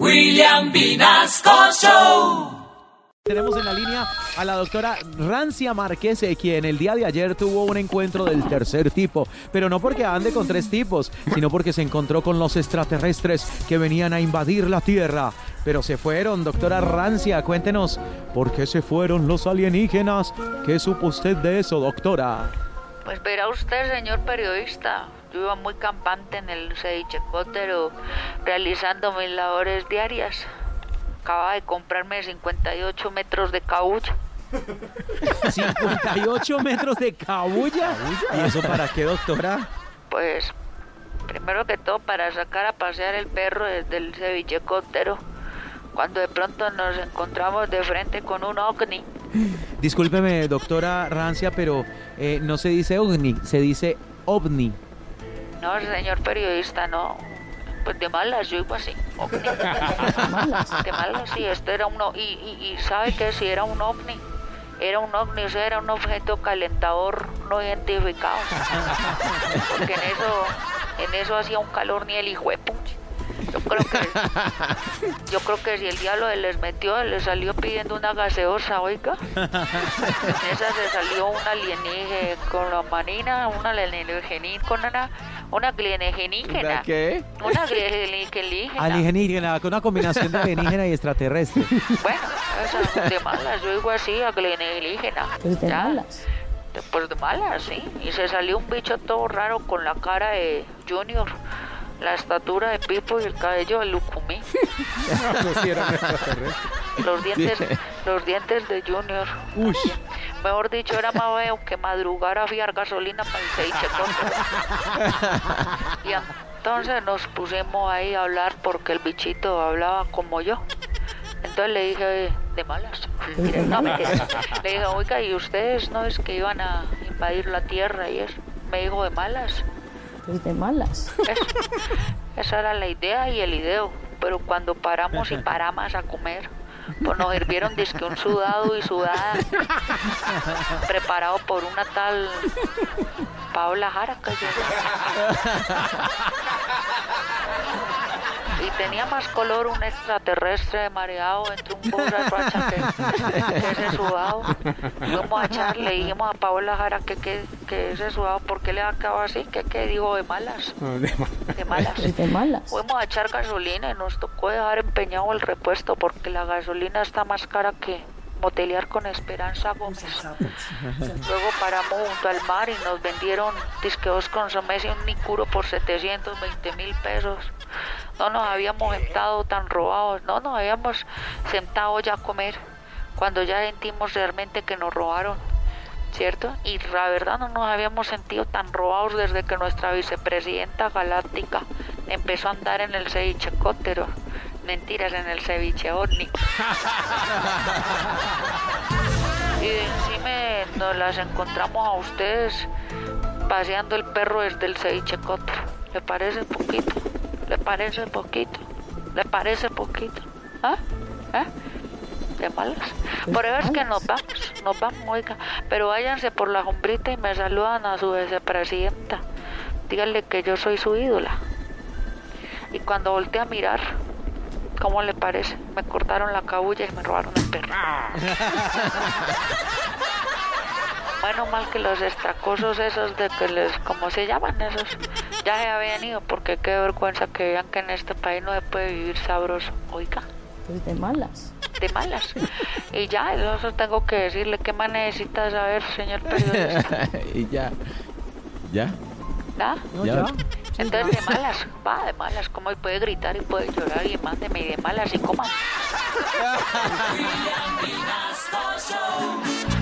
William Vinasco Show. Tenemos en la línea a la doctora Rancia Marquese, quien el día de ayer tuvo un encuentro del tercer tipo, pero no porque ande con tres tipos, sino porque se encontró con los extraterrestres que venían a invadir la Tierra. Pero se fueron, doctora Rancia, cuéntenos, ¿por qué se fueron los alienígenas? ¿Qué supo usted de eso, doctora? Pues verá usted, señor periodista, yo iba muy campante en el Seichecótero realizando mis labores diarias. Acaba de comprarme 58 metros de cabulla. 58 metros de cabulla. ¿Y eso para qué, doctora? Pues, primero que todo, para sacar a pasear el perro desde el cevichecótero. Cuando de pronto nos encontramos de frente con un ovni. Discúlpeme, doctora Rancia, pero eh, no se dice ovni, se dice ovni. No, señor periodista, no. Pues de malas, yo iba así. ovni. De malas, sí, esto era un... o- Y, y, y ¿sabe qué? Si era un ovni. Era un ovni, o sea, era un objeto calentador no identificado. Porque en eso, en eso hacía un calor ni el hijo de punch. Yo creo que, yo creo que si el diablo les metió, les salió pidiendo una gaseosa, oiga. En esa se salió una alienígena con la manina, una alienígena con una, una alienígena. qué? Una alienígena. Alienígena, con una combinación de alienígena y extraterrestre. Bueno, esa, de malas, yo digo así, alienígena. Pues de malas. Pues de malas, sí. Y se salió un bicho todo raro con la cara de Junior, la estatura de Pipo y el cabello de Lucumí. Los dientes, los dientes de Junior. Uy. Mejor dicho, era más feo que madrugar a fiar gasolina para el. Y entonces nos pusimos ahí a hablar porque el bichito hablaba como yo. Entonces le dije, de malas. No. Le dije, oiga, ¿y ustedes no es que iban a invadir la tierra y eso? Me dijo, de malas. Pues de malas. Esa era la idea y el ideo. Pero cuando paramos y paramos a comer, pues nos hirvieron disque un sudado y sudada preparado por una tal Paola Jara que yo- tenía más color un extraterrestre mareado entre un borracho que, que ese sudado. Fuimos a echar, le dijimos a Paola Jara que, que, que ese sudado, ¿por qué le ha quedado así? Que, que dijo de malas. De malas. De malas. Fuimos a echar gasolina y nos tocó dejar empeñado el repuesto porque la gasolina está más cara que motelear con Esperanza Gómez. Luego paramos junto al mar y nos vendieron disque dos consomés y un nicuro por 720 mil pesos. No nos habíamos sentado tan robados, no nos habíamos sentado ya a comer cuando ya sentimos realmente que nos robaron. ¿cierto? Y la verdad no nos habíamos sentido tan robados desde que nuestra vicepresidenta galáctica empezó a andar en el cevichecótero. Mentiras, en el ceviche ovni. Y encima nos las encontramos a ustedes paseando el perro desde el cevichecótero. ¿Le parece poquito? ¿Le parece poquito? ¿Le parece poquito? ¿Ah? ¿Ah? de malas. Por eso es que nos vamos, nos vamos, oiga. Pero váyanse por la sombrita y me saludan a su vicepresidenta. Díganle que yo soy su ídola. Y cuando volteé a mirar, ¿cómo le parece? Me cortaron la cabulla y me robaron el perro. Bueno, mal que los estracosos esos de que les, ¿cómo se llaman esos? Ya se habían ido porque qué vergüenza que vean que en este país no se puede vivir sabroso. Oiga Pues de malas. de malas. Y ya, eso tengo que decirle qué más necesita saber, señor periodista. y ya. ¿Ya? ¿Da? ya. Entonces de malas, va de malas, como él puede gritar y puede llorar y mándeme y de malas y coma.